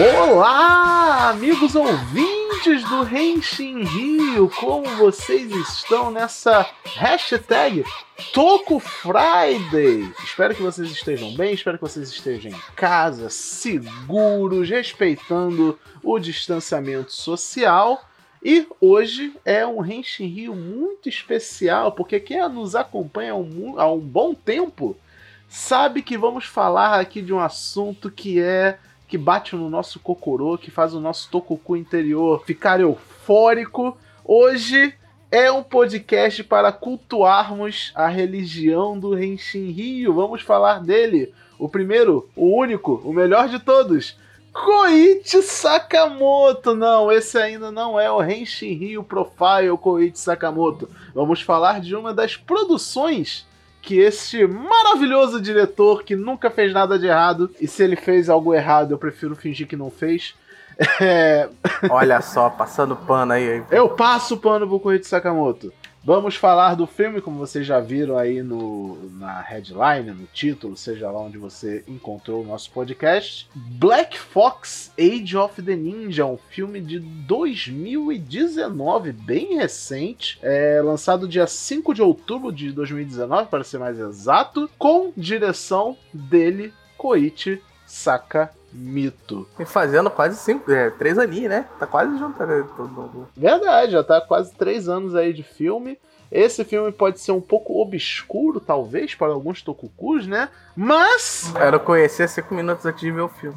Olá, amigos ouvintes do Renshin Rio, como vocês estão nessa hashtag Toco Friday? Espero que vocês estejam bem, espero que vocês estejam em casa, seguros, respeitando o distanciamento social. E hoje é um Renshin Rio muito especial, porque quem nos acompanha há um, há um bom tempo sabe que vamos falar aqui de um assunto que é que bate no nosso cocorô, que faz o nosso tocucu interior ficar eufórico. Hoje é um podcast para cultuarmos a religião do Renshin Rio. Vamos falar dele. O primeiro, o único, o melhor de todos. Koichi Sakamoto. Não, esse ainda não é o Renshin Rio Profile Koichi Sakamoto. Vamos falar de uma das produções que este maravilhoso diretor que nunca fez nada de errado, e se ele fez algo errado, eu prefiro fingir que não fez. É... Olha só, passando pano aí. Eu passo pano pro Koichi Sakamoto. Vamos falar do filme, como vocês já viram aí no, na headline, no título, seja lá onde você encontrou o nosso podcast. Black Fox Age of the Ninja, um filme de 2019, bem recente, é, lançado dia 5 de outubro de 2019, para ser mais exato, com direção dele, Koichi Sakamoto mito. E fazendo quase cinco, é, três aninhos, né? Tá quase junto. Né? Verdade, já tá quase três anos aí de filme. Esse filme pode ser um pouco obscuro, talvez, para alguns tokukus, né? Mas. Quero conhecer cinco minutos antes de ver o filme.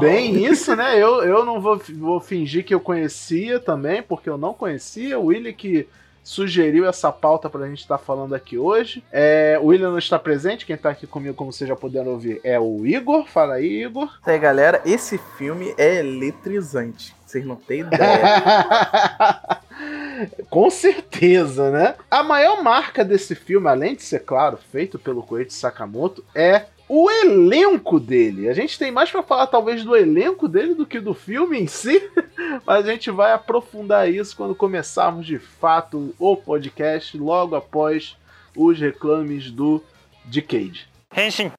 Bem isso, né? Eu, eu não vou, vou fingir que eu conhecia também, porque eu não conhecia. O Willy que sugeriu essa pauta pra gente estar tá falando aqui hoje. É, o William não está presente, quem tá aqui comigo, como vocês já puderam ouvir, é o Igor. Fala aí, Igor. E aí, galera, esse filme é eletrizante. Vocês não têm ideia. Com certeza, né? A maior marca desse filme, além de ser, claro, feito pelo Koichi Sakamoto, é o elenco dele. A gente tem mais para falar talvez do elenco dele do que do filme em si, mas a gente vai aprofundar isso quando começarmos de fato o podcast logo após os reclames do Decade. Henshin.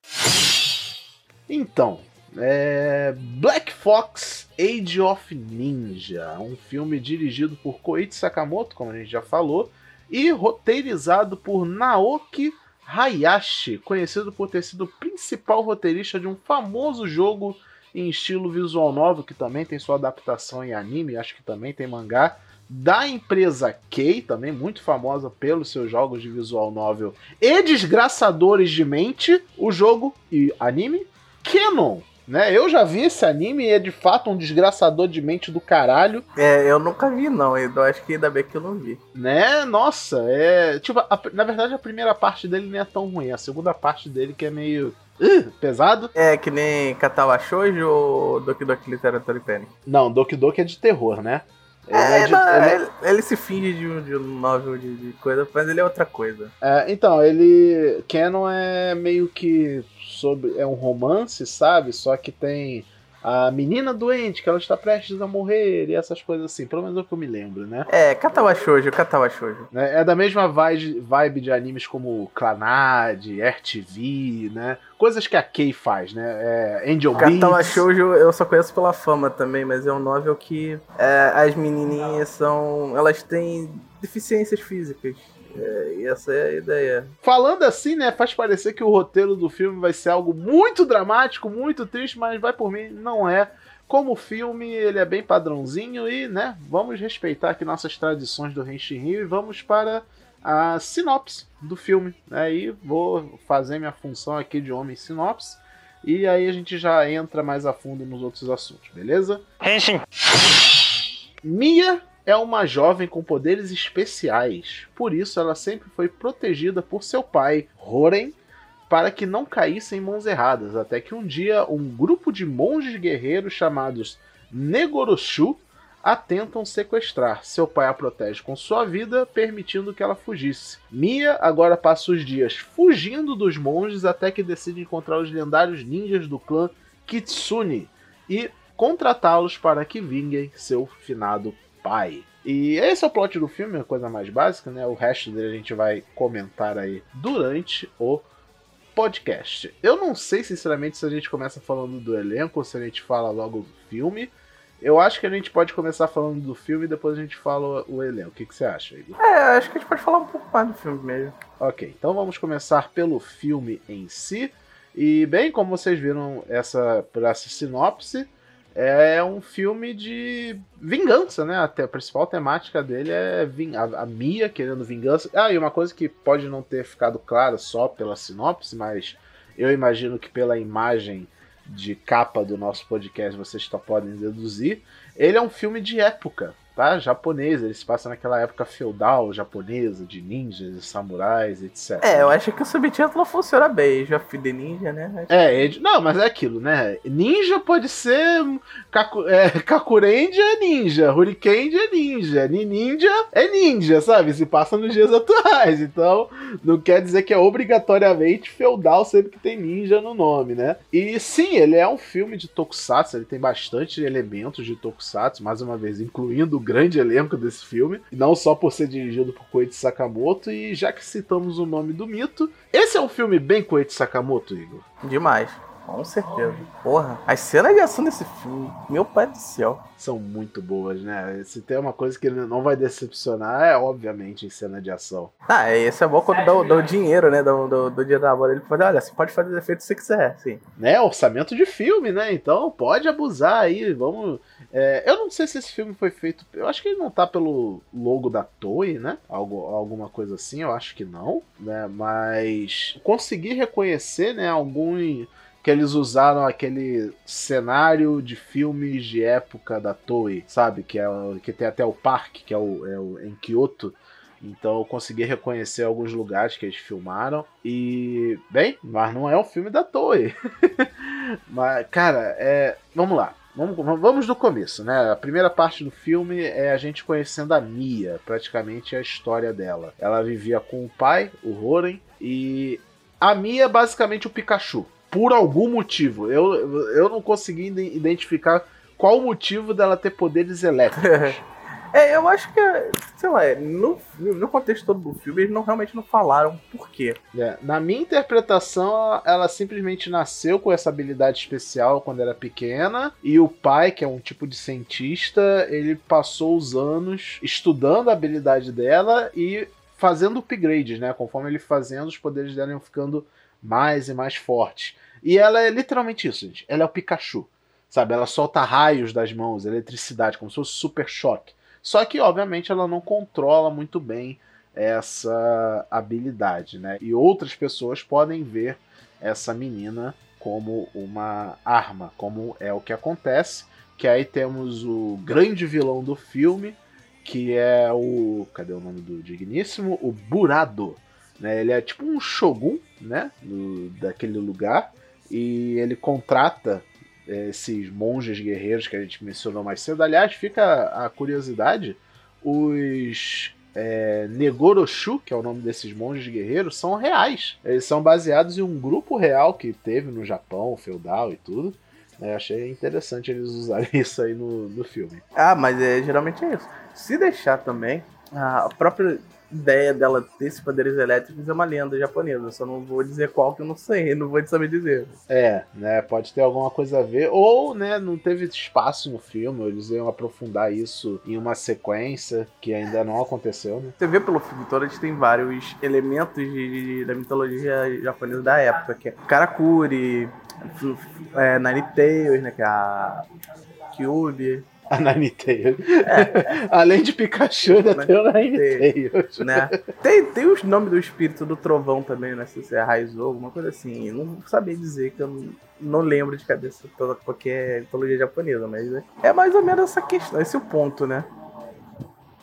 Então, é Black Fox Age of Ninja, um filme dirigido por Koichi Sakamoto, como a gente já falou, e roteirizado por Naoki Hayashi, conhecido por ter sido o principal roteirista de um famoso jogo em estilo visual novel, que também tem sua adaptação em anime, acho que também tem mangá, da empresa Kei, também muito famosa pelos seus jogos de visual novel e desgraçadores de mente, o jogo e anime Canon, né? Eu já vi esse anime e é de fato um desgraçador de mente do caralho. É, eu nunca vi não, eu acho que ainda bem que eu não vi. Né? Nossa, é. Tipo, a, na verdade a primeira parte dele não é tão ruim, a segunda parte dele que é meio. Uh, pesado. É, que nem Katawa Shoujo ou Doki Doki Literature Panic? Não, Doki Doki é de terror, né? Ele, é, é de, não, ele... Ele, ele, se finge de um, de um novel de, de, coisa, mas ele é outra coisa. É, então, ele. Canon é meio que sobre. É um romance, sabe? Só que tem a menina doente, que ela está prestes a morrer, e essas coisas assim. Pelo menos é o que eu me lembro, né? É, Katawa Shoujo, Katawa Shoujo. É, é da mesma vibe, de animes como Clanad, RTV, né? Coisas que a Kei faz, né? É, Angel Beats. Katawa Shoujo eu só conheço pela fama também, mas é um novel que é, as menininhas são... Elas têm deficiências físicas. É, essa é a ideia. Falando assim, né, faz parecer que o roteiro do filme vai ser algo muito dramático, muito triste, mas vai por mim, não é. Como filme, ele é bem padrãozinho e, né, vamos respeitar aqui nossas tradições do Henshin Rio e vamos para a sinopse do filme. Aí né, vou fazer minha função aqui de homem sinopse e aí a gente já entra mais a fundo nos outros assuntos, beleza? Henshin. Mia é uma jovem com poderes especiais. Por isso, ela sempre foi protegida por seu pai, Horen, para que não caísse em mãos erradas, até que um dia um grupo de monges guerreiros chamados Negoroshu a tentam sequestrar. Seu pai a protege com sua vida, permitindo que ela fugisse. Mia agora passa os dias fugindo dos monges até que decide encontrar os lendários ninjas do clã Kitsune e contratá-los para que vinguem seu finado pai. E esse é o plot do filme, a coisa mais básica, né? O resto dele a gente vai comentar aí durante o podcast. Eu não sei, sinceramente, se a gente começa falando do elenco ou se a gente fala logo do filme. Eu acho que a gente pode começar falando do filme e depois a gente fala o elenco. O que, que você acha, Igor? É, acho que a gente pode falar um pouco mais do filme mesmo. Ok, então vamos começar pelo filme em si. E, bem, como vocês viram essa, por essa sinopse, é um filme de vingança, né? A principal temática dele é a, a Mia querendo vingança. Ah, e uma coisa que pode não ter ficado clara só pela sinopse, mas eu imagino que pela imagem de capa do nosso podcast vocês só podem deduzir. Ele é um filme de época, tá? Japonês, ele se passa naquela época feudal japonesa, de ninjas e samurais, etc. É, eu acho que o subtítulo funciona bem, of the Ninja, né? É, não, mas é aquilo, né? Ninja pode ser. Kaku, é, Kakurendia é ninja, Hurricane é ninja, Ninja é ninja, sabe? Se passa nos dias atuais. Então, não quer dizer que é obrigatoriamente feudal sempre que tem ninja no nome, né? E sim, ele é um filme de tokusatsu, ele tem bastante elementos de tokusatsu, mais uma vez, incluindo grande elenco desse filme, não só por ser dirigido por Koichi Sakamoto, e já que citamos o nome do mito, esse é um filme bem Koichi Sakamoto, Igor? Demais. Com certeza. Porra, as cenas de ação desse filme, meu pai do céu. São muito boas, né? Se tem uma coisa que não vai decepcionar, é obviamente em cena de ação. Ah, esse é bom quando dá, dá o dinheiro, né? Do, do, do dinheiro da bola. Ele pode, olha, você pode fazer o efeito que você quiser, sim. Né? Orçamento de filme, né? Então pode abusar aí. Vamos. É, eu não sei se esse filme foi feito. Eu acho que ele não tá pelo logo da Toei, né? Algo, alguma coisa assim, eu acho que não, né? Mas consegui reconhecer, né? Algum que eles usaram aquele cenário de filmes de época da Toei, sabe? Que, é, que tem até o parque, que é, o, é o, em Kyoto. Então eu consegui reconhecer alguns lugares que eles filmaram. E, bem, mas não é um filme da Toei. mas, cara, é. Vamos lá. Vamos, vamos do começo, né? A primeira parte do filme é a gente conhecendo a Mia, praticamente a história dela. Ela vivia com o pai, o Roren, e a Mia é basicamente o Pikachu por algum motivo. Eu, eu não consegui identificar qual o motivo dela ter poderes elétricos. É, eu acho que, sei lá, no, no contexto todo do filme, eles não realmente não falaram por quê. É, na minha interpretação, ela simplesmente nasceu com essa habilidade especial quando era pequena, e o pai, que é um tipo de cientista, ele passou os anos estudando a habilidade dela e fazendo upgrades, né? Conforme ele fazendo, os poderes dela iam ficando mais e mais fortes. E ela é literalmente isso, gente. Ela é o Pikachu. Sabe? Ela solta raios das mãos, eletricidade, como se fosse super choque. Só que, obviamente, ela não controla muito bem essa habilidade, né? E outras pessoas podem ver essa menina como uma arma, como é o que acontece. Que aí temos o grande vilão do filme, que é o. Cadê o nome do digníssimo? O Burado. Né? Ele é tipo um shogun, né? Do, daquele lugar e ele contrata é, esses monges guerreiros que a gente mencionou mais cedo. Aliás, fica a curiosidade: os é, Negoroshu, que é o nome desses monges guerreiros, são reais. Eles são baseados em um grupo real que teve no Japão, feudal e tudo. Eu achei interessante eles usarem isso aí no, no filme. Ah, mas é, geralmente é isso. Se deixar também, a própria ideia dela ter esses poderes elétricos é uma lenda japonesa. Só não vou dizer qual que eu não sei, não vou saber dizer. É, né? Pode ter alguma coisa a ver. Ou, né, não teve espaço no filme, eles iam aprofundar isso em uma sequência que ainda não aconteceu, né? Você vê pelo filme todo, a gente tem vários elementos de, de, da mitologia japonesa da época, que é Karakuri, é, Nine Tails, né? Que é a Kyubi. A Ninetales. É. Além de Pikachu, ainda tem o Ninetales. Né? Tem, tem os nomes do espírito do trovão também, né? Se é Raizou, alguma coisa assim. Não sabia dizer que eu não, não lembro de cabeça toda, porque é mitologia japonesa, mas é, é mais ou menos essa questão, esse é o ponto, né?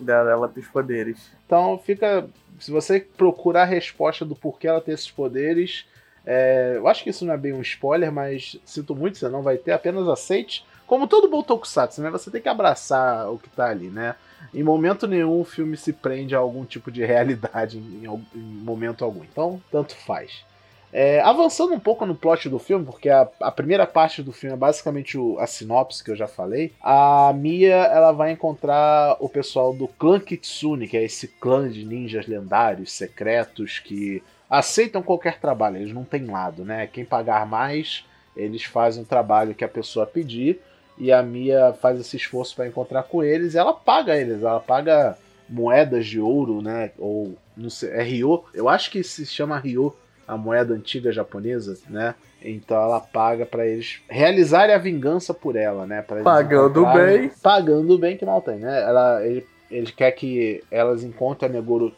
Dela ter os poderes. Então fica. Se você procurar a resposta do porquê ela tem esses poderes. É, eu acho que isso não é bem um spoiler, mas sinto muito, você não vai ter, apenas aceite como todo bom tokusatsu, né? Você tem que abraçar o que tá ali, né? Em momento nenhum o filme se prende a algum tipo de realidade em, em, em momento algum. Então, tanto faz. É, avançando um pouco no plot do filme, porque a, a primeira parte do filme é basicamente o, a sinopse que eu já falei. A Mia ela vai encontrar o pessoal do clã Kitsune, que é esse clã de ninjas lendários, secretos, que aceitam qualquer trabalho, eles não têm lado, né? Quem pagar mais, eles fazem o trabalho que a pessoa pedir e a Mia faz esse esforço para encontrar com eles e ela paga eles, ela paga moedas de ouro, né? Ou não sei, é Ryo, eu acho que se chama Ryo, a moeda antiga japonesa, né? Então ela paga para eles realizarem a vingança por ela, né? Pagando bem. Pagando bem que mal tem, né? Ela, ele, ele quer que elas encontrem a Negoro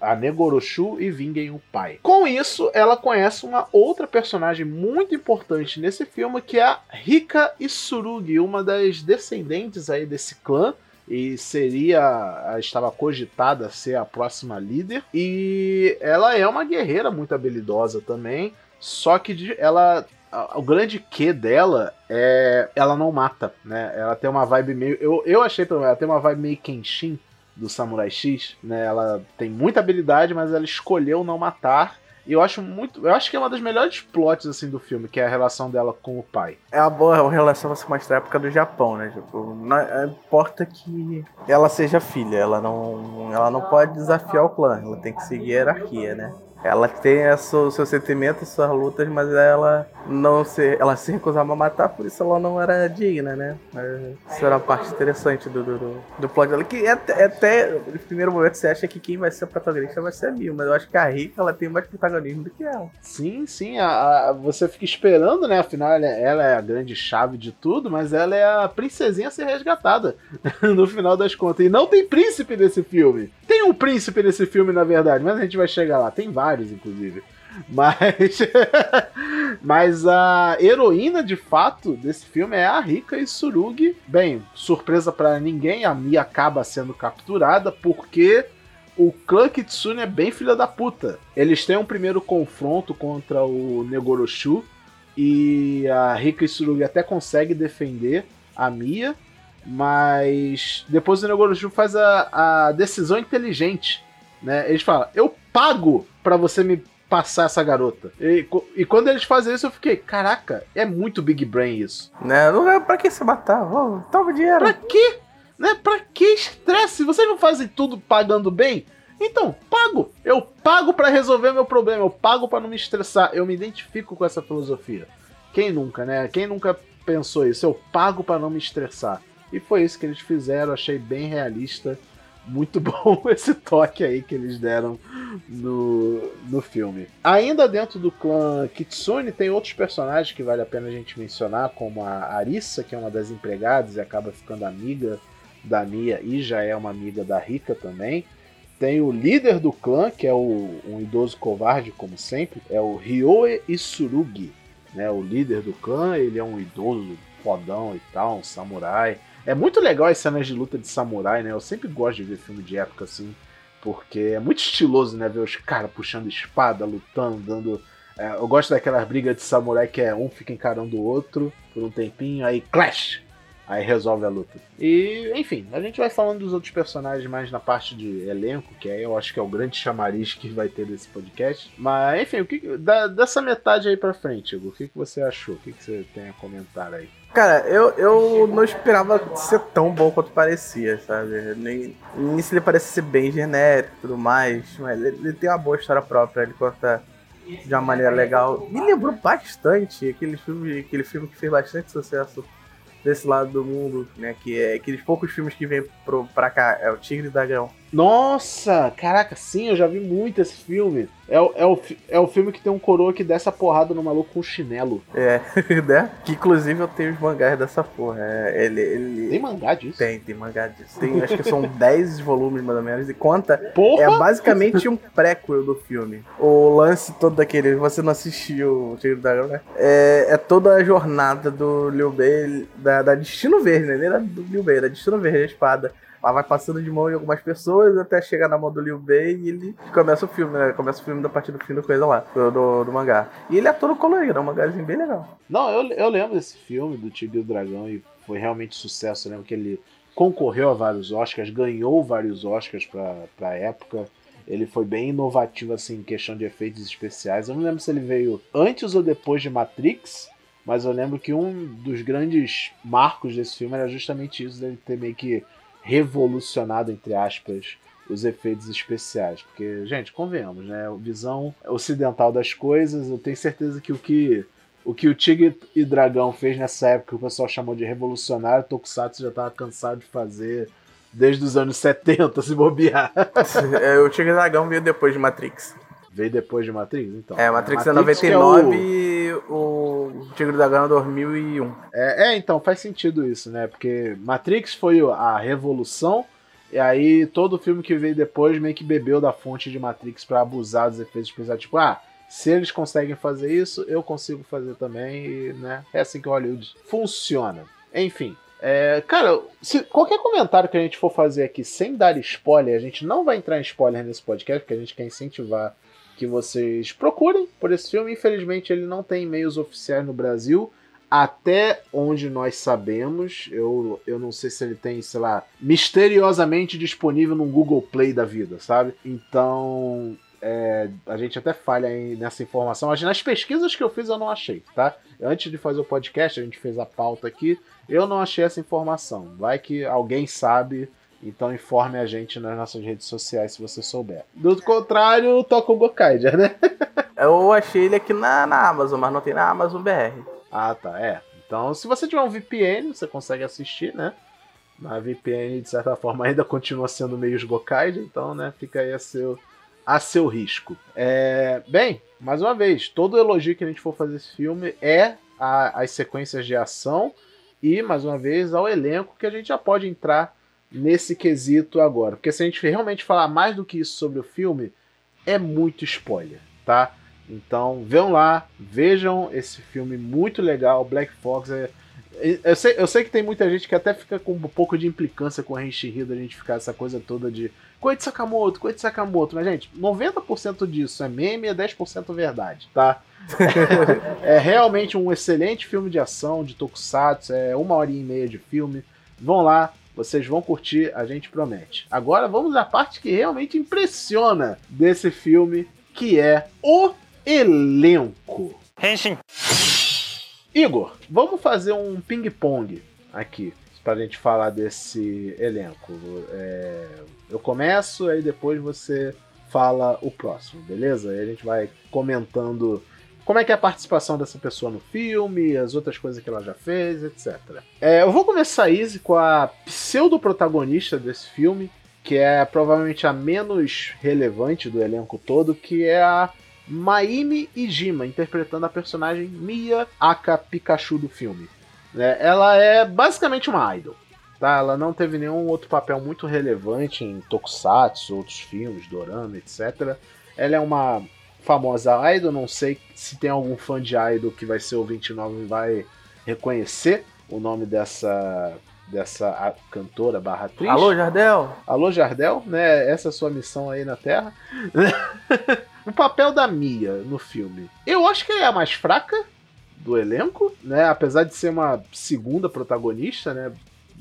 a Negoroshu e vinguem o pai. Com isso, ela conhece uma outra personagem muito importante nesse filme, que é a Rika Isurugi, uma das descendentes aí desse clã e seria estava cogitada a ser a próxima líder e ela é uma guerreira muito habilidosa também só que ela o grande que dela é ela não mata né ela tem uma vibe meio eu, eu achei ela tem uma vibe meio Kenshin do Samurai X, né? Ela tem muita habilidade, mas ela escolheu não matar. E eu acho muito. Eu acho que é uma das melhores plots assim do filme, que é a relação dela com o pai. É uma boa relação você mostrar a época do Japão, né? Tipo, não é, importa que ela seja filha, ela não, ela não pode desafiar o clã, ela tem que seguir a hierarquia, né? Ela tem o seu sentimento, suas lutas, mas ela não se, ela se recusava a matar, por isso ela não era digna, né? Isso era a parte interessante do, do, do plot dela. Que até, até no primeiro momento você acha que quem vai ser o protagonista vai ser a Mil, mas eu acho que a Rika ela tem mais protagonismo do que ela. Sim, sim. A, a, você fica esperando, né? Afinal, ela, é, ela é a grande chave de tudo, mas ela é a princesinha a ser resgatada no final das contas. E não tem príncipe nesse filme. Tem um príncipe nesse filme, na verdade, mas a gente vai chegar lá. Tem vários vários, inclusive. Mas, mas a heroína de fato desse filme é a Rika Surugi. Bem, surpresa para ninguém, a Mia acaba sendo capturada porque o clã Kitsune é bem filha da puta. Eles têm um primeiro confronto contra o Negoroshu e a Rika Surugi até consegue defender a Mia, mas depois o Negoroshu faz a, a decisão inteligente. Né? Eles falam: Eu pago para você me passar essa garota. E, e, quando eles fazem isso, eu fiquei, caraca, é muito Big Brain isso. Né? Não é pra que você matar? Oh, toma dinheiro. Pra quê? Né? Pra que estresse? Vocês não fazem tudo pagando bem? Então, pago. Eu pago para resolver meu problema. Eu pago para não me estressar. Eu me identifico com essa filosofia. Quem nunca, né? Quem nunca pensou isso? Eu pago para não me estressar. E foi isso que eles fizeram. Achei bem realista muito bom esse toque aí que eles deram no, no filme. Ainda dentro do clã Kitsune, tem outros personagens que vale a pena a gente mencionar, como a Arissa, que é uma das empregadas e acaba ficando amiga da Mia e já é uma amiga da Rika também. Tem o líder do clã, que é o, um idoso covarde, como sempre, é o Ryoe Isurugi, né? O líder do clã, ele é um idoso fodão e tal, um samurai. É muito legal as cenas de luta de samurai, né? Eu sempre gosto de ver filme de época assim, porque é muito estiloso, né? Ver os caras puxando espada, lutando, dando. É, eu gosto daquelas brigas de samurai que é um fica encarando o outro por um tempinho, aí clash! Aí resolve a luta. E, enfim, a gente vai falando dos outros personagens mais na parte de elenco, que aí eu acho que é o grande chamariz que vai ter desse podcast. Mas, enfim, o que, da, dessa metade aí pra frente, Hugo, o que, que você achou? O que, que você tem a comentar aí? Cara, eu, eu não esperava ser tão bom quanto parecia, sabe? Nem, no início ele parece ser bem genérico e tudo mais, mas ele, ele, tem uma boa história própria, ele conta de uma maneira legal. Me lembrou bastante aquele filme, aquele filme que fez bastante sucesso desse lado do mundo, né? Que é aqueles poucos filmes que vêm pro, pra cá, é o Tigre e Dragão. Nossa, caraca, sim, eu já vi muito esse filme. É o, é, o, é o filme que tem um coroa que desce a porrada no maluco com chinelo. É, né? Que inclusive eu tenho os mangás dessa porra. É, ele, ele... Tem mangá disso? Tem, tem mangá disso. Tem, acho que são 10 volumes mais ou menos. E conta. Porra? É basicamente um prequel do filme. O lance todo daquele. Você não assistiu o Tigre do Dragão, né? É, é toda a jornada do Liu Bei, da, da Destino Verde, né? Nem era do Liu Bei, da Destino Verde, a espada ela vai passando de mão em algumas pessoas até chegar na mão do Liu Bei e ele começa o filme, né? Começa o filme da partir do fim do coisa lá, do, do, mangá. E ele é todo colorido, é um mangazinho bem legal. Não, eu, eu lembro desse filme do Tigre e Dragão e foi realmente sucesso. Eu lembro que ele concorreu a vários Oscars, ganhou vários Oscars pra, pra época. Ele foi bem inovativo assim em questão de efeitos especiais. Eu não lembro se ele veio antes ou depois de Matrix, mas eu lembro que um dos grandes marcos desse filme era justamente isso, dele ter meio que revolucionado, entre aspas, os efeitos especiais. Porque, gente, convenhamos, né? Visão ocidental das coisas, eu tenho certeza que o que o que o Tigre e Dragão fez nessa época, que o pessoal chamou de revolucionário, Tokusatsu já estava cansado de fazer desde os anos 70, se bobear. É, o Tigre e Dragão veio depois de Matrix. Veio depois de Matrix, então. É, Matrix, é 99 é o... e o Tigre da é 2001. É, é, então, faz sentido isso, né? Porque Matrix foi a revolução, e aí todo filme que veio depois meio que bebeu da fonte de Matrix para abusar dos efeitos especiais. Tipo, ah, se eles conseguem fazer isso, eu consigo fazer também, e, né? É assim que Hollywood funciona. Enfim, é, cara, se qualquer comentário que a gente for fazer aqui sem dar spoiler, a gente não vai entrar em spoiler nesse podcast, porque a gente quer incentivar que vocês procurem por esse filme. Infelizmente, ele não tem e-mails oficiais no Brasil. Até onde nós sabemos, eu, eu não sei se ele tem, sei lá, misteriosamente disponível no Google Play da vida, sabe? Então, é, a gente até falha nessa informação. Nas pesquisas que eu fiz, eu não achei, tá? Antes de fazer o podcast, a gente fez a pauta aqui. Eu não achei essa informação. Vai que alguém sabe então informe a gente nas nossas redes sociais se você souber. Do contrário, toca o Gokaiger, né? Eu achei ele aqui na, na Amazon, mas não tem na Amazon BR. Ah, tá. É. Então, se você tiver um VPN, você consegue assistir, né? Na VPN, de certa forma, ainda continua sendo meio Gokaiger, então, né? Fica aí a seu, a seu risco. É... Bem, mais uma vez, todo elogio que a gente for fazer esse filme é a, as sequências de ação e, mais uma vez, ao elenco que a gente já pode entrar nesse quesito agora. Porque se a gente realmente falar mais do que isso sobre o filme, é muito spoiler, tá? Então vejam lá, vejam esse filme muito legal. Black Fox é. Eu sei, eu sei que tem muita gente que até fica com um pouco de implicância com a Renshiro da gente ficar essa coisa toda de Koichi Sakamoto, Koichi Sakamoto. Mas, gente, 90% disso é meme e é 10% verdade, tá? é realmente um excelente filme de ação, de tokusatsu, é uma hora e meia de filme. Vão lá, vocês vão curtir, a gente promete. Agora vamos à parte que realmente impressiona desse filme, que é o elenco. Henshin. Igor, vamos fazer um ping-pong aqui para a gente falar desse elenco. É, eu começo, aí depois você fala o próximo, beleza? Aí a gente vai comentando como é que é a participação dessa pessoa no filme, as outras coisas que ela já fez, etc. É, eu vou começar, Izzy, com a pseudo-protagonista desse filme, que é provavelmente a menos relevante do elenco todo, que é a Maime Ijima, interpretando a personagem Mia Aka Pikachu do filme. É, ela é basicamente uma idol. Tá? Ela não teve nenhum outro papel muito relevante em tokusatsu, outros filmes, dorama, etc. Ela é uma famosa idol, não sei se tem algum fã de idol que vai ser o 29 e vai reconhecer o nome dessa dessa cantora barra atriz. Alô, Jardel! Alô, Jardel, né? Essa é a sua missão aí na Terra. o papel da Mia no filme. Eu acho que é a mais fraca do elenco, né? Apesar de ser uma segunda protagonista, né?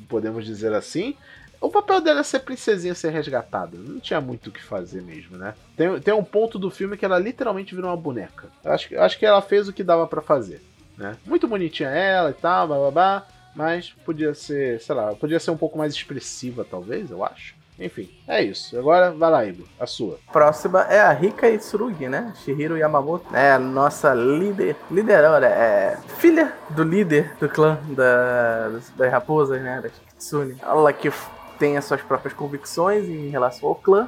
Podemos dizer assim. O papel dela é ser princesinha, ser resgatada. Não tinha muito o que fazer mesmo, né? Tem, tem um ponto do filme que ela literalmente virou uma boneca. Eu acho, acho que ela fez o que dava para fazer, né? Muito bonitinha ela e tal, blá blá blá. Mas podia ser, sei lá, podia ser um pouco mais expressiva, talvez, eu acho. Enfim, é isso. Agora vai lá, Igor, a sua. Próxima é a Rika Itsurugi, né? Shihiro Yamamoto. É a nossa líder, liderora, é filha do líder do clã da, das raposas, né? Da Kitsune. Ela que tem as suas próprias convicções em relação ao clã.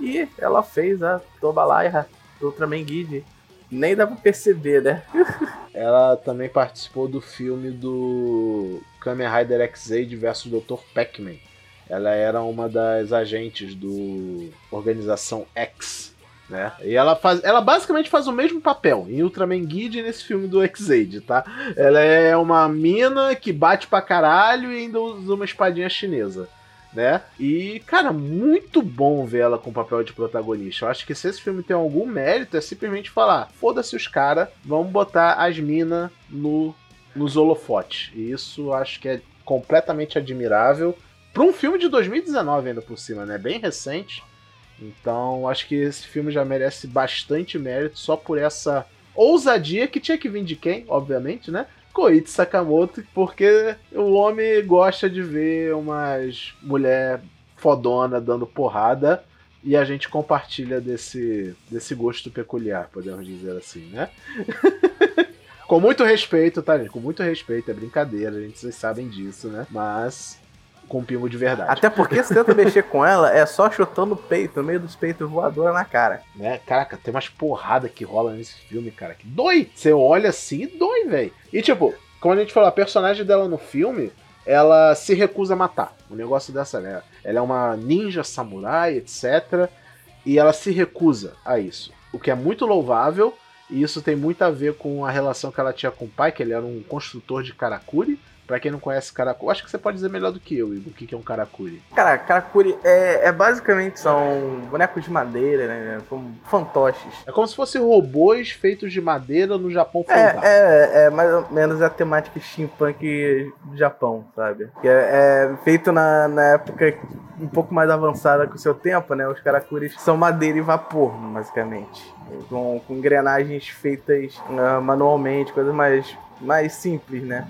E ela fez a Tobalaya do Ultraman Guide. Nem dá pra perceber, né? ela também participou do filme do Kamen Rider X-Aid versus Dr. Pac-Man. Ela era uma das agentes do Organização X, né? E ela faz, ela basicamente faz o mesmo papel em Ultraman Guide nesse filme do X-Aid, tá? Ela é uma mina que bate pra caralho e ainda usa uma espadinha chinesa né? E, cara, muito bom ver ela com o papel de protagonista. Eu acho que se esse filme tem algum mérito, é simplesmente falar: foda-se os caras, vamos botar as minas no, nos holofotes. E isso acho que é completamente admirável. Para um filme de 2019 ainda por cima, né? Bem recente. Então, acho que esse filme já merece bastante mérito só por essa ousadia que tinha que vir de quem, obviamente, né? Koichi Sakamoto, porque o homem gosta de ver umas mulher fodona dando porrada e a gente compartilha desse, desse gosto peculiar, podemos dizer assim, né? Com muito respeito, tá, gente? Com muito respeito, é brincadeira, a gente, vocês sabem disso, né? Mas com pingo de verdade. Até porque se tenta mexer com ela, é só chutando o peito, no meio dos peitos voadora na cara. Né? Caraca, tem umas porradas que rola nesse filme, cara, que dói. Você olha assim e dói, velho. E tipo, como a gente falou, a personagem dela no filme, ela se recusa a matar. O negócio dessa, né? Ela é uma ninja samurai, etc. E ela se recusa a isso. O que é muito louvável, e isso tem muito a ver com a relação que ela tinha com o pai, que ele era um construtor de karakuri. Pra quem não conhece karakuri, acho que você pode dizer melhor do que eu, Igor, o que é um karakuri. Cara, karakuri é, é basicamente são bonecos de madeira, né? Como fantoches. É como se fossem robôs feitos de madeira no Japão feudal. É, é, é mais ou menos a temática steampunk do Japão, sabe? Que é, é feito na, na época um pouco mais avançada que o seu tempo, né? Os karakuris são madeira e vapor, basicamente. Com, com engrenagens feitas uh, manualmente, coisas mais, mais simples, né?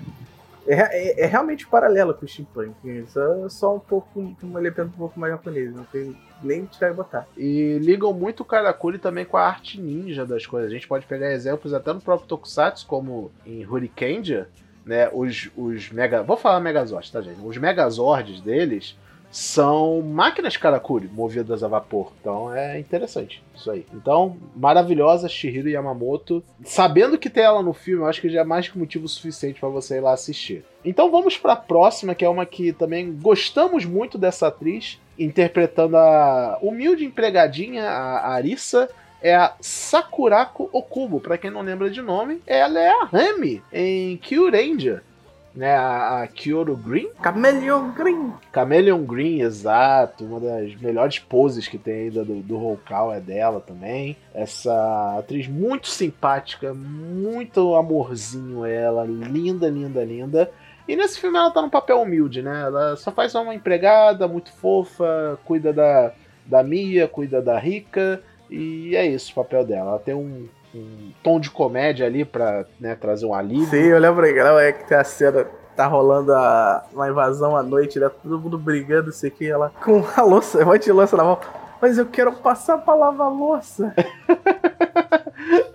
É, é, é, realmente paralelo com o steampunk. Só, só um pouco, um elemento um pouco mais japonês. Não tem nem tirar e botar. E ligam muito o Karakuri também com a arte ninja das coisas. A gente pode pegar exemplos até no próprio Tokusatsu, como em Hurricandia, né? Os, os Mega. Vou falar Megazords, tá, gente? Os Megazords deles são máquinas Karakuri movidas a vapor. Então é interessante isso aí. Então, maravilhosa Shihiro Yamamoto. Sabendo que tem ela no filme, eu acho que já é mais que motivo suficiente para você ir lá assistir. Então vamos para a próxima, que é uma que também gostamos muito dessa atriz, interpretando a humilde empregadinha, a Arisa, é a Sakurako Okubo. Para quem não lembra de nome, ela é a Rami em Kyuranger né, a, a Kyoto Green. Chameleon Green. Chameleon Green, exato. Uma das melhores poses que tem ainda do, do Hulkal é dela também. Essa atriz muito simpática, muito amorzinho ela, linda, linda, linda. E nesse filme ela tá num papel humilde, né? Ela só faz uma empregada muito fofa, cuida da, da Mia, cuida da Rica, e é isso o papel dela. Ela tem um um tom de comédia ali pra né, trazer um alívio. Sim, eu lembro é que tem a cena tá rolando a, uma invasão à noite, né? Todo mundo brigando, isso aqui, ela com a louça, um monte de louça na mão. Mas eu quero passar pra lavar louça.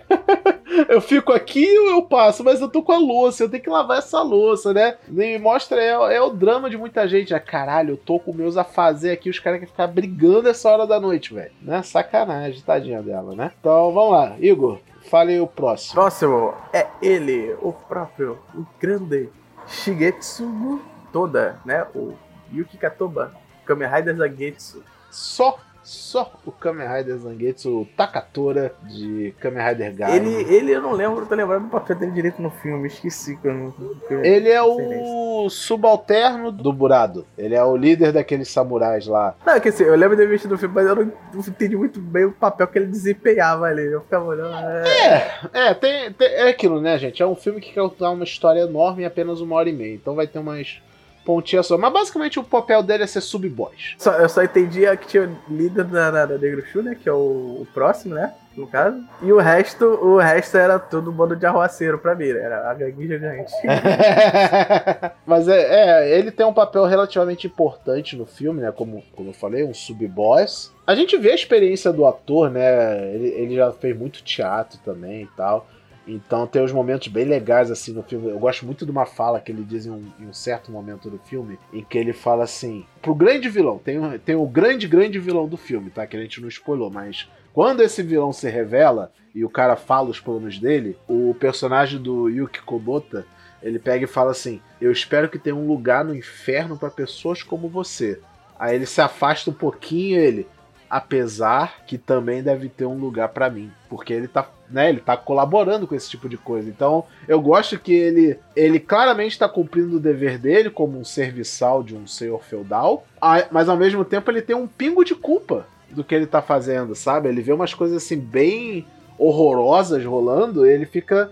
eu fico aqui ou eu passo, mas eu tô com a louça, eu tenho que lavar essa louça, né? E mostra, é, é o drama de muita gente. Ah, caralho, eu tô com meus a fazer aqui, os caras querem ficar brigando essa hora da noite, velho. Né? Sacanagem, tadinha dela, né? Então vamos lá, Igor, fale o próximo. Próximo é ele, o próprio, o grande Shigetsu Toda, né? O Yuki Katoba, Kamen Rider Zagetsu. Só só o Kamen Rider Zangetsu Takatora de Kamen Rider Gaio. Ele, ele eu não lembro, tô lembrando do papel dele direito no filme, esqueci que eu não. Que eu ele é o subalterno do Burado. Ele é o líder daqueles samurais lá. Não, quer dizer, eu lembro de ter visto no filme, mas eu não, não, entendi muito bem o papel que ele desempenhava ali. Eu ficava olhando. É, é, é tem, tem, é aquilo, né, gente? É um filme que quer contar uma história enorme em apenas uma hora e meia. Então vai ter umas pontinha só. Mas basicamente o papel dele é ser sub-boss. Só, eu só entendi que tinha o líder da, da, da Negro Shu, né? Que é o, o, próximo, né? No caso. E o resto, o resto era tudo um bando de arruaceiro pra mim. Né? Era a gangue gigante. Mas é, é, ele tem um papel relativamente importante no filme, né? Como, como eu falei, um sub-boss. A gente vê a experiência do ator, né? Ele, ele já fez muito teatro também e tal. Então tem uns momentos bem legais assim no filme. Eu gosto muito de uma fala que ele diz em um, em um certo momento do filme, em que ele fala assim: pro grande vilão, tem, tem o grande, grande vilão do filme, tá? Que a gente não spoilou, mas quando esse vilão se revela e o cara fala os planos dele, o personagem do Yuki Kobota ele pega e fala assim: Eu espero que tenha um lugar no inferno para pessoas como você. Aí ele se afasta um pouquinho ele apesar que também deve ter um lugar para mim, porque ele tá, né, ele tá colaborando com esse tipo de coisa. Então, eu gosto que ele ele claramente está cumprindo o dever dele como um serviçal de um senhor feudal, mas ao mesmo tempo ele tem um pingo de culpa do que ele tá fazendo, sabe? Ele vê umas coisas assim bem horrorosas rolando, ele fica,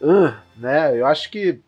uh, né? Eu acho que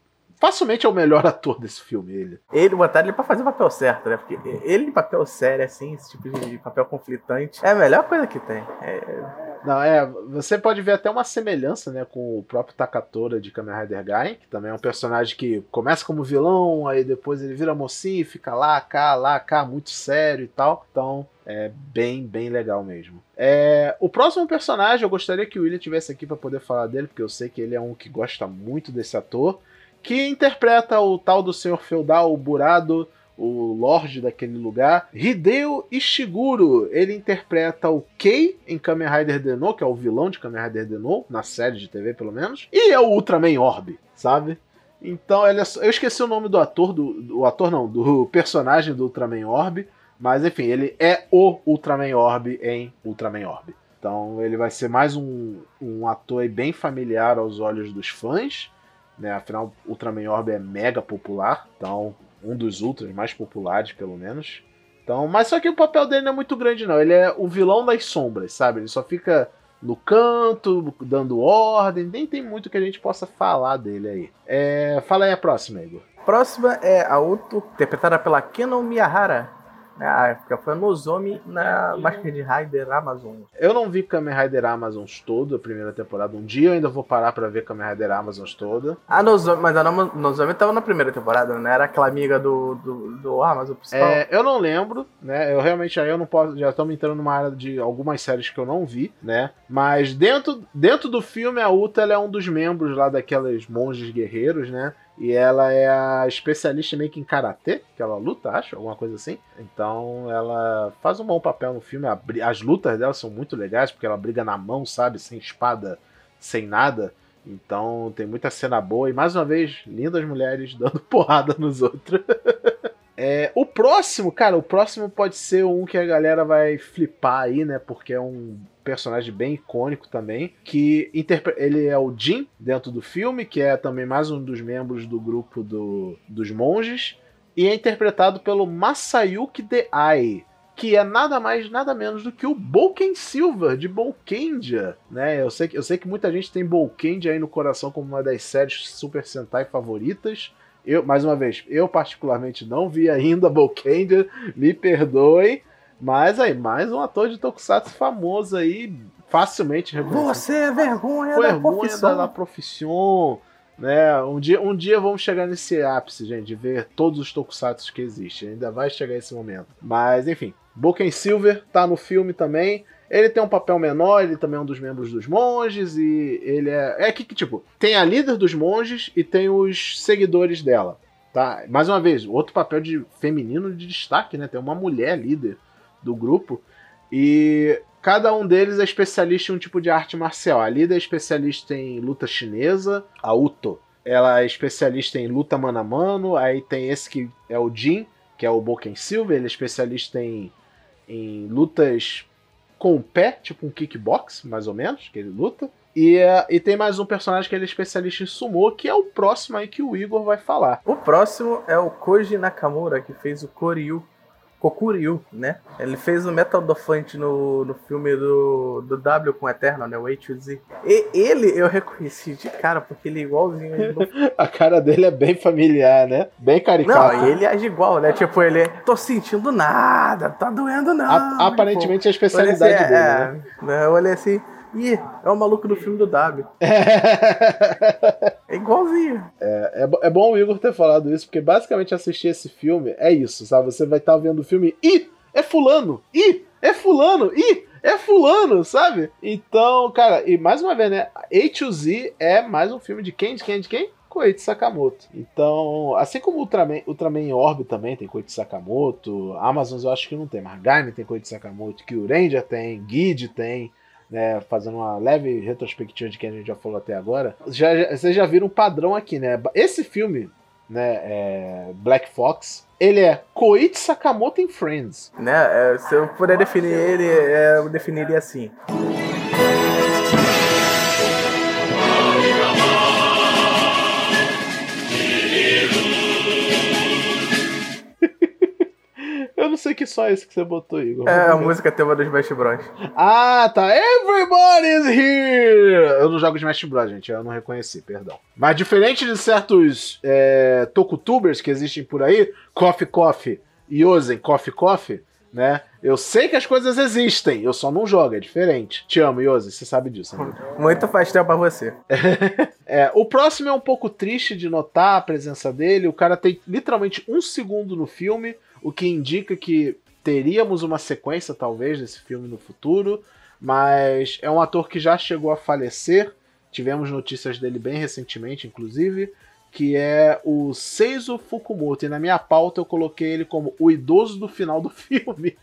facilmente é o melhor ator desse filme, ele. Ele, botaram ele pra fazer o papel certo, né? Porque ele, papel sério, assim, esse tipo de papel conflitante, é a melhor coisa que tem. É, Não, é, você pode ver até uma semelhança, né, com o próprio Takatora de Kamen Rider Guy, que também é um personagem que começa como vilão, aí depois ele vira mocinho, fica lá, cá, lá, cá, muito sério e tal. Então, é bem, bem legal mesmo. É, o próximo personagem, eu gostaria que o William tivesse aqui para poder falar dele, porque eu sei que ele é um que gosta muito desse ator, que interpreta o tal do senhor feudal, o Burado, o Lorde daquele lugar. Hideo Ishiguro, ele interpreta o Kei em Kamen Rider Deno, que é o vilão de Kamen Rider Deno, na série de TV pelo menos, e é o Ultraman Orb, sabe? Então, ele é, eu esqueci o nome do ator, do, do ator não, do personagem do Ultraman Orb, mas enfim, ele é o Ultraman Orb em Ultraman Orb. Então ele vai ser mais um, um ator bem familiar aos olhos dos fãs, né? Afinal, Ultraman Orb é mega popular, então um dos ultras mais populares, pelo menos. Então, mas só que o papel dele não é muito grande, não. Ele é o vilão das sombras, sabe? Ele só fica no canto, dando ordem. Nem tem muito que a gente possa falar dele aí. É... Fala aí a próxima, Igor. Próxima é a Uto, interpretada pela Kenon Miyahara na época foi a Nozomi na de Rider Amazon. Eu não vi Kamen Rider Amazons todo, a primeira temporada. Um dia eu ainda vou parar pra ver Kamen Rider Amazons toda. A Nozomi, mas a Nozomi tava na primeira temporada, né? Era aquela amiga do, do, do Amazon principal. É, eu não lembro, né? Eu realmente aí eu não posso. Já estamos entrando numa área de algumas séries que eu não vi, né? Mas dentro, dentro do filme, a Uta é um dos membros lá daquelas monges guerreiros, né? E ela é a especialista meio que em karatê, que ela luta, acho, alguma coisa assim. Então ela faz um bom papel no filme. As lutas dela são muito legais, porque ela briga na mão, sabe? Sem espada, sem nada. Então tem muita cena boa. E mais uma vez, lindas mulheres dando porrada nos outros. É, o próximo, cara, o próximo pode ser um que a galera vai flipar aí, né? Porque é um personagem bem icônico também, que ele é o Jin dentro do filme, que é também mais um dos membros do grupo do, dos monges, e é interpretado pelo Masayuki Deai, que é nada mais, nada menos do que o Bolken Silver de Bolkendia, né? Eu sei, eu sei que muita gente tem Bolkendia aí no coração como uma das séries Super Sentai favoritas. Eu, mais uma vez, eu particularmente não vi ainda Bolkendia, me perdoem, mas aí, mais um ator de Tokusatsu famoso aí, facilmente Você é vergonha, vergonha da profissão. da profissão. Né? Um, dia, um dia vamos chegar nesse ápice, gente, de ver todos os Tokusatsu que existem. Ainda vai chegar esse momento. Mas, enfim, Boken Silver tá no filme também. Ele tem um papel menor, ele também é um dos membros dos monges, e ele é. É que, tipo, tem a líder dos monges e tem os seguidores dela. Tá? Mais uma vez, outro papel de feminino de destaque, né? Tem uma mulher líder do grupo. E cada um deles é especialista em um tipo de arte marcial. A Lida é especialista em luta chinesa, a Uto ela é especialista em luta mano a mano. Aí tem esse que é o Jin, que é o Boken Silver, ele é especialista em, em lutas com o pé, tipo um kickbox, mais ou menos, que ele luta. E, e tem mais um personagem que ele é especialista em sumo, que é o próximo aí que o Igor vai falar. O próximo é o Koji Nakamura, que fez o Koryu Kokuryu, né? Ele fez o Metal Dofante no, no filme do, do W com Eterno, né? O H2Z. E ele eu reconheci de cara, porque ele é igualzinho. a cara dele é bem familiar, né? Bem caricato. Não, ele age igual, né? Tipo, ele tô sentindo nada, tá doendo não. A, aparentemente tipo, a especialidade assim, dele, é, né? Eu olhei assim, Ih, é o maluco do filme do W. é igualzinho. É, é, é, bom o Igor ter falado isso, porque basicamente assistir esse filme é isso, sabe? Você vai estar tá vendo o filme e é fulano! Ih, é fulano! Ih, é fulano, sabe? Então, cara, e mais uma vez, né? A2Z é mais um filme de quem? De quem? De quem? Koichi Sakamoto. Então, assim como Ultraman, Ultraman Orb também tem Koichi Sakamoto, Amazon eu acho que não tem, mas Gaime tem Koichi Sakamoto, Kyuranger tem, Guide tem, né, fazendo uma leve retrospectiva de quem a gente já falou até agora, já, já, vocês já viram um padrão aqui, né? Esse filme, né, é Black Fox, ele é Koichi Sakamoto em Friends. Né, é, se eu puder definir ele, é, eu definiria assim. Sei que só esse que você botou, Igor. É, a música tema do Smash Bros. Ah, tá. Everybody's here! Eu não jogo Smash Bros, gente. Eu não reconheci, perdão. Mas diferente de certos é, tokutubers que existem por aí, Coffee Coffee e Ozen Coffee Coffee, né? Eu sei que as coisas existem, eu só não jogo, é diferente. Te amo, Yosi, você sabe disso. Né? Muito pastel pra você. é, o próximo é um pouco triste de notar a presença dele. O cara tem literalmente um segundo no filme, o que indica que teríamos uma sequência, talvez, desse filme no futuro. Mas é um ator que já chegou a falecer. Tivemos notícias dele bem recentemente, inclusive que é o Seizo Fukumoto. E na minha pauta eu coloquei ele como o idoso do final do filme.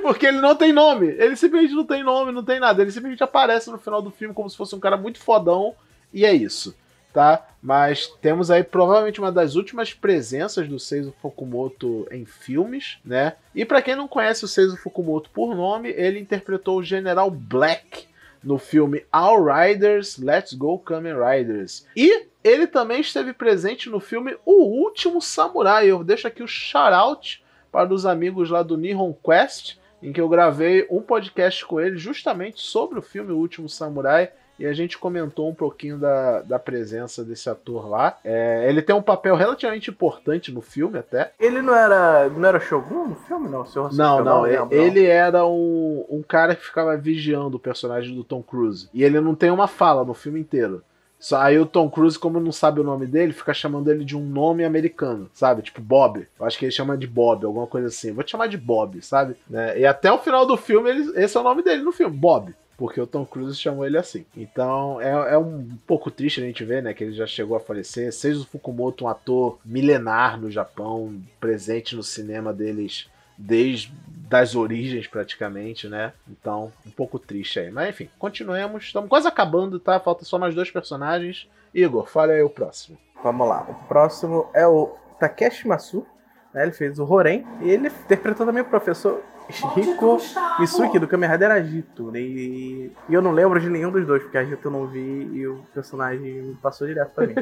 Porque ele não tem nome. Ele simplesmente não tem nome, não tem nada. Ele simplesmente aparece no final do filme como se fosse um cara muito fodão. E é isso. Tá? Mas temos aí provavelmente uma das últimas presenças do Seizo Fukumoto em filmes, né? E para quem não conhece o Seizo Fukumoto por nome, ele interpretou o General Black no filme All Riders, Let's Go Kamen Riders. E ele também esteve presente no filme O Último Samurai. Eu deixo aqui o shout-out para os amigos lá do Nihon Quest, em que eu gravei um podcast com ele justamente sobre o filme O Último Samurai e a gente comentou um pouquinho da, da presença desse ator lá. É, ele tem um papel relativamente importante no filme até. Ele não era não era Shogun no filme, não? Senhor não, não, não, ele era um, um cara que ficava vigiando o personagem do Tom Cruise. E ele não tem uma fala no filme inteiro. Só, aí o Tom Cruise, como não sabe o nome dele, fica chamando ele de um nome americano, sabe? Tipo Bob. Eu acho que ele chama de Bob, alguma coisa assim. Vou te chamar de Bob, sabe? Né? E até o final do filme, ele, esse é o nome dele no filme, Bob porque o Tom Cruise chamou ele assim. Então é, é um pouco triste a gente ver, né, que ele já chegou a falecer. O Fukumoto, um ator milenar no Japão, presente no cinema deles desde das origens praticamente, né? Então, um pouco triste aí. Mas enfim, continuemos. Estamos quase acabando, tá? Falta só mais dois personagens. Igor, fala aí o próximo. Vamos lá. O próximo é o Takeshi Masu. Né? Ele fez o Horen. E ele interpretou também o professor Shihiko Misuki do Kamen Rider Agito. Né? E, eu não lembro de nenhum dos dois, porque Agito eu não vi e o personagem passou direto pra mim.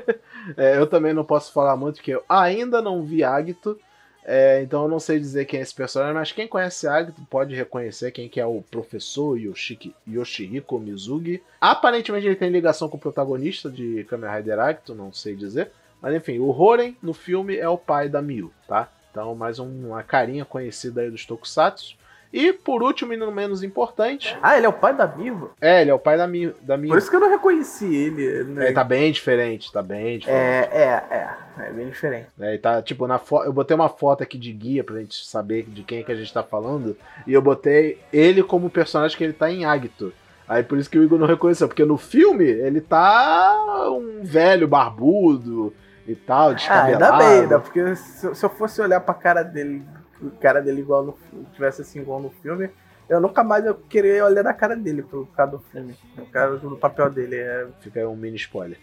é, eu também não posso falar muito, porque eu ainda não vi Agito. É, então eu não sei dizer quem é esse personagem, mas quem conhece Agito pode reconhecer quem que é o professor Yoshiki, Yoshihiko Mizugi. Aparentemente ele tem ligação com o protagonista de Kamen Rider Agito, não sei dizer. Mas enfim, o Horen no filme é o pai da Miu, tá? Então, mais uma carinha conhecida aí dos Tokusatsu. E por último e não menos importante. Ah, ele é o pai da Mivo? É, ele é o pai da Mivo. Da Por isso que eu não reconheci ele. Né? É, tá bem diferente, tá bem diferente. É, é, é. É bem diferente. É, tá, tipo, na fo... eu botei uma foto aqui de guia pra gente saber de quem é que a gente tá falando. E eu botei ele como personagem que ele tá em Agito. Aí por isso que o Igor não reconheceu, porque no filme ele tá um velho barbudo e tal, descabelado. Ah, ainda bem, ainda, porque se, se, eu fosse olhar pra cara dele, o cara dele igual no tivesse assim igual no filme, eu nunca mais eu queria olhar na cara dele por causa do filme, por causa do papel dele. É... Fica aí um mini spoiler.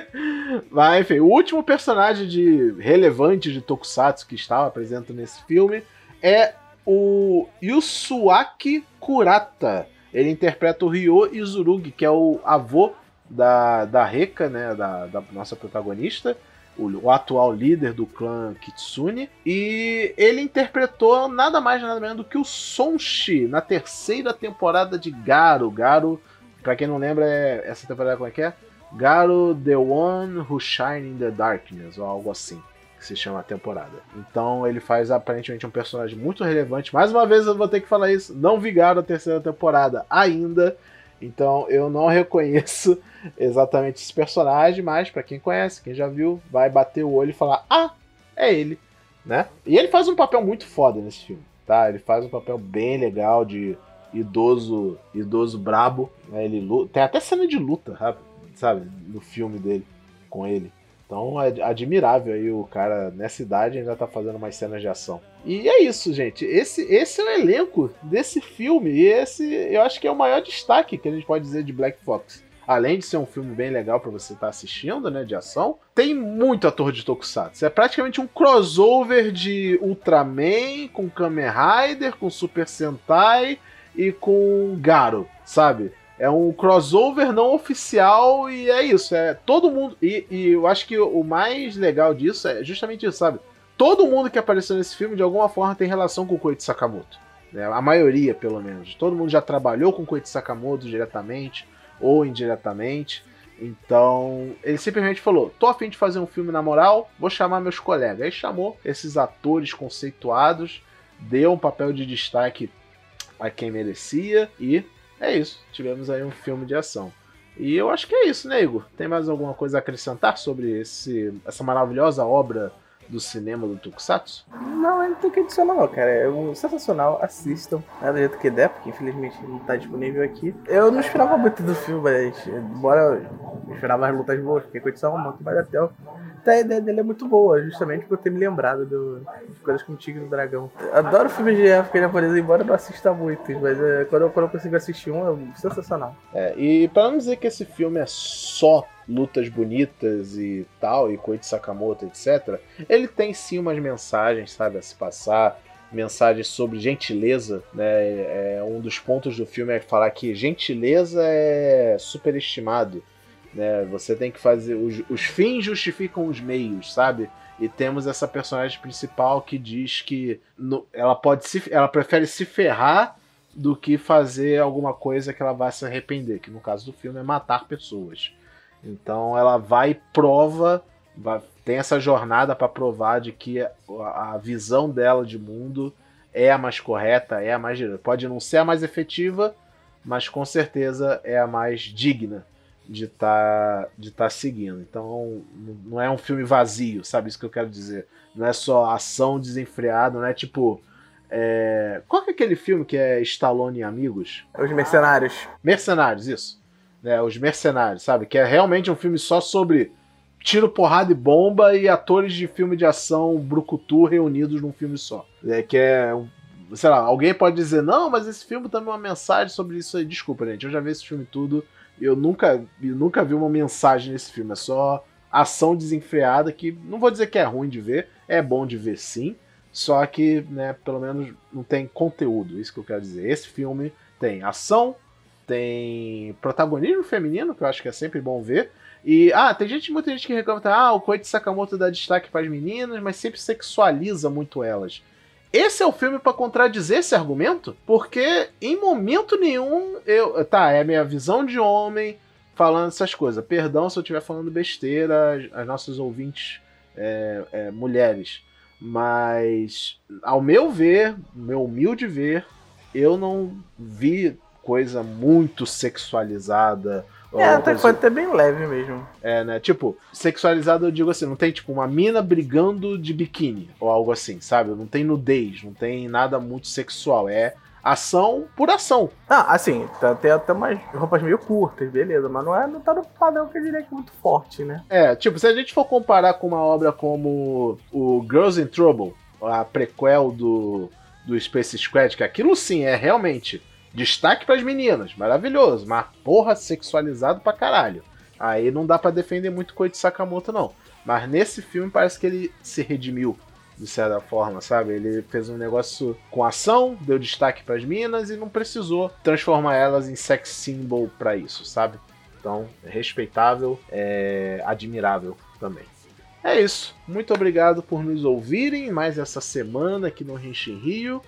Mas enfim, o último personagem de relevante de Tokusatsu que estava presente nesse filme é o Yusuaki Kurata. Ele interpreta o Ryo Izurugi, que é o avô da, da Reka, né, da, da nossa protagonista o, o, atual líder do clã Kitsune, e ele interpretou nada mais nada menos do que o Sonshi na terceira temporada de Garo. Garo, pra quem não lembra, é, essa temporada como é que é? Garo The One Who Shine in the Darkness, ou algo assim que se chama a temporada. Então ele faz aparentemente um personagem muito relevante. Mais uma vez eu vou ter que falar isso, não vi Garo a terceira temporada ainda, então eu não reconheço exatamente esse personagem, mas para quem conhece, quem já viu, vai bater o olho e falar: "Ah, é ele", né? E ele faz um papel muito foda nesse filme, tá? Ele faz um papel bem legal de idoso, idoso brabo, né? Ele luta, tem até cena de luta, sabe, no filme dele com ele. Então é admirável aí o cara nessa idade ainda tá fazendo umas cenas de ação. E é isso, gente. Esse, esse é o elenco desse filme. E esse eu acho que é o maior destaque que a gente pode dizer de Black Fox. Além de ser um filme bem legal para você estar tá assistindo, né, de ação, tem muito ator de Tokusatsu. É praticamente um crossover de Ultraman com Kamen Rider, com Super Sentai e com Garo, sabe? É um crossover não oficial e é isso. É todo mundo. E, e, eu acho que o mais legal disso é justamente isso, sabe? Todo mundo que apareceu nesse filme de alguma forma tem relação com o Koichi Sakamoto. Né? A maioria, pelo menos. Todo mundo já trabalhou com o Koichi Sakamoto diretamente ou indiretamente. Então, ele simplesmente falou: tô afim de fazer um filme na moral, vou chamar meus colegas. Aí chamou esses atores conceituados deu um papel de destaque a quem merecia e é isso. Tivemos aí um filme de ação. E eu acho que é isso, né, Igor? Tem mais alguma coisa a acrescentar sobre esse, essa maravilhosa obra do cinema do Tokusatsu? Não, não tem que adicionar não, cara. É um sensacional, assistam. É do jeito que der, porque infelizmente não tá disponível aqui. Eu não esperava muito do filme, mas embora eu esperava as lutas boas, porque condição muito, mas até o a ideia dele é muito boa, justamente por ter me lembrado do, de coisas com o Tigre e o Dragão. Adoro filmes de época japonesa, embora eu não assista muitos, mas é, quando, eu, quando eu consigo assistir um, é sensacional. É, e para não dizer que esse filme é só lutas bonitas e tal, e Koichi Sakamoto, etc., ele tem sim umas mensagens, sabe, a se passar mensagens sobre gentileza, né? É, um dos pontos do filme é falar que gentileza é superestimado. Né? Você tem que fazer. Os, os fins justificam os meios, sabe? E temos essa personagem principal que diz que no, ela pode se, ela prefere se ferrar do que fazer alguma coisa que ela vai se arrepender, que no caso do filme é matar pessoas. Então ela vai e prova, vai, tem essa jornada para provar de que a, a, visão dela de mundo é a mais correta, é a mais pode não ser a mais efetiva, mas com certeza é a mais digna de estar tá, de tá seguindo. Então, não é um filme vazio, sabe isso que eu quero dizer? Não é só ação desenfreada, não é tipo. É... Qual é aquele filme que é Stallone e Amigos? Os Mercenários. Mercenários, isso. É, os Mercenários, sabe? Que é realmente um filme só sobre tiro, porrada e bomba e atores de filme de ação brucutu reunidos num filme só. É, que é. Sei lá, alguém pode dizer, não, mas esse filme também é uma mensagem sobre isso aí. Desculpa, gente, eu já vi esse filme tudo eu nunca, eu nunca vi uma mensagem nesse filme, é só ação desenfreada que não vou dizer que é ruim de ver, é bom de ver sim, só que, né, pelo menos não tem conteúdo, isso que eu quero dizer. Esse filme tem ação, tem protagonismo feminino, que eu acho que é sempre bom ver. E, ah, tem gente, muita gente que reclama, ah, o Koichi Sakamoto dá destaque para as meninas, mas sempre sexualiza muito elas. Esse é o filme para contradizer esse argumento, porque em momento nenhum eu. Tá, é a minha visão de homem falando essas coisas. Perdão se eu estiver falando besteira, as nossas ouvintes é, é, mulheres. Mas, ao meu ver, meu humilde ver, eu não vi coisa muito sexualizada é, até foi até bem leve mesmo. É, né? Tipo, sexualizado eu digo assim, não tem tipo uma mina brigando de biquíni ou algo assim, sabe? Não tem nudez, não tem nada muito sexual. É ação por ação. Ah, assim, tá, tem até umas roupas meio curtas, beleza, mas não, é, não tá no padrão que eu diria que é muito forte, né? É, tipo, se a gente for comparar com uma obra como o Girls in Trouble, a prequel do, do Space Squad, que aquilo sim é realmente Destaque para as meninas, maravilhoso, mas porra, sexualizado pra caralho. Aí não dá para defender muito Koichi Sakamoto, não. Mas nesse filme parece que ele se redimiu, de certa forma, sabe? Ele fez um negócio com ação, deu destaque para as minas e não precisou transformar elas em sex symbol para isso, sabe? Então, respeitável, é admirável também. É isso. Muito obrigado por nos ouvirem mais essa semana aqui no Rinchin Rio.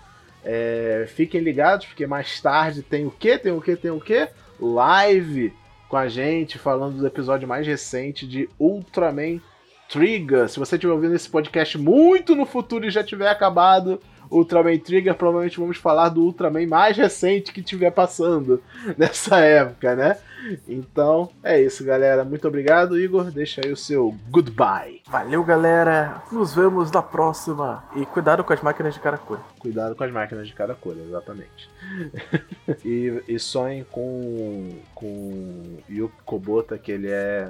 É, fiquem ligados, porque mais tarde tem o que? Tem o que? Tem o que? Live com a gente, falando do episódio mais recente de Ultraman Trigger. Se você estiver ouvindo esse podcast muito no futuro e já tiver acabado Ultraman Trigger, provavelmente vamos falar do Ultraman mais recente que estiver passando nessa época, né? Então é isso, galera. Muito obrigado, Igor. Deixa aí o seu goodbye. Valeu, galera. Nos vemos na próxima. E cuidado com as máquinas de Karakura. Cuidado com as máquinas de Karakura, exatamente. e, e sonhem com, com Yuki Kobota, que ele é.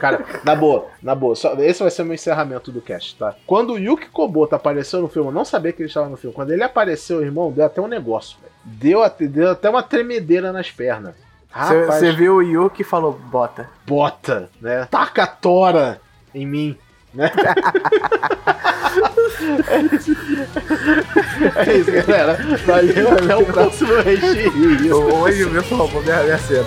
Cara, na boa, na boa. Só, esse vai ser o meu encerramento do cast, tá? Quando o Yuki Kobota apareceu no filme, eu não sabia que ele estava no filme. Quando ele apareceu, irmão, deu até um negócio, velho. Deu, deu até uma tremedeira nas pernas. Você viu o Yuki e falou, bota. Bota, né? Taca tora em mim. Né? é, isso. galera. Valeu, até o próximo recheio. Hoje meu falou, minha, minha cena.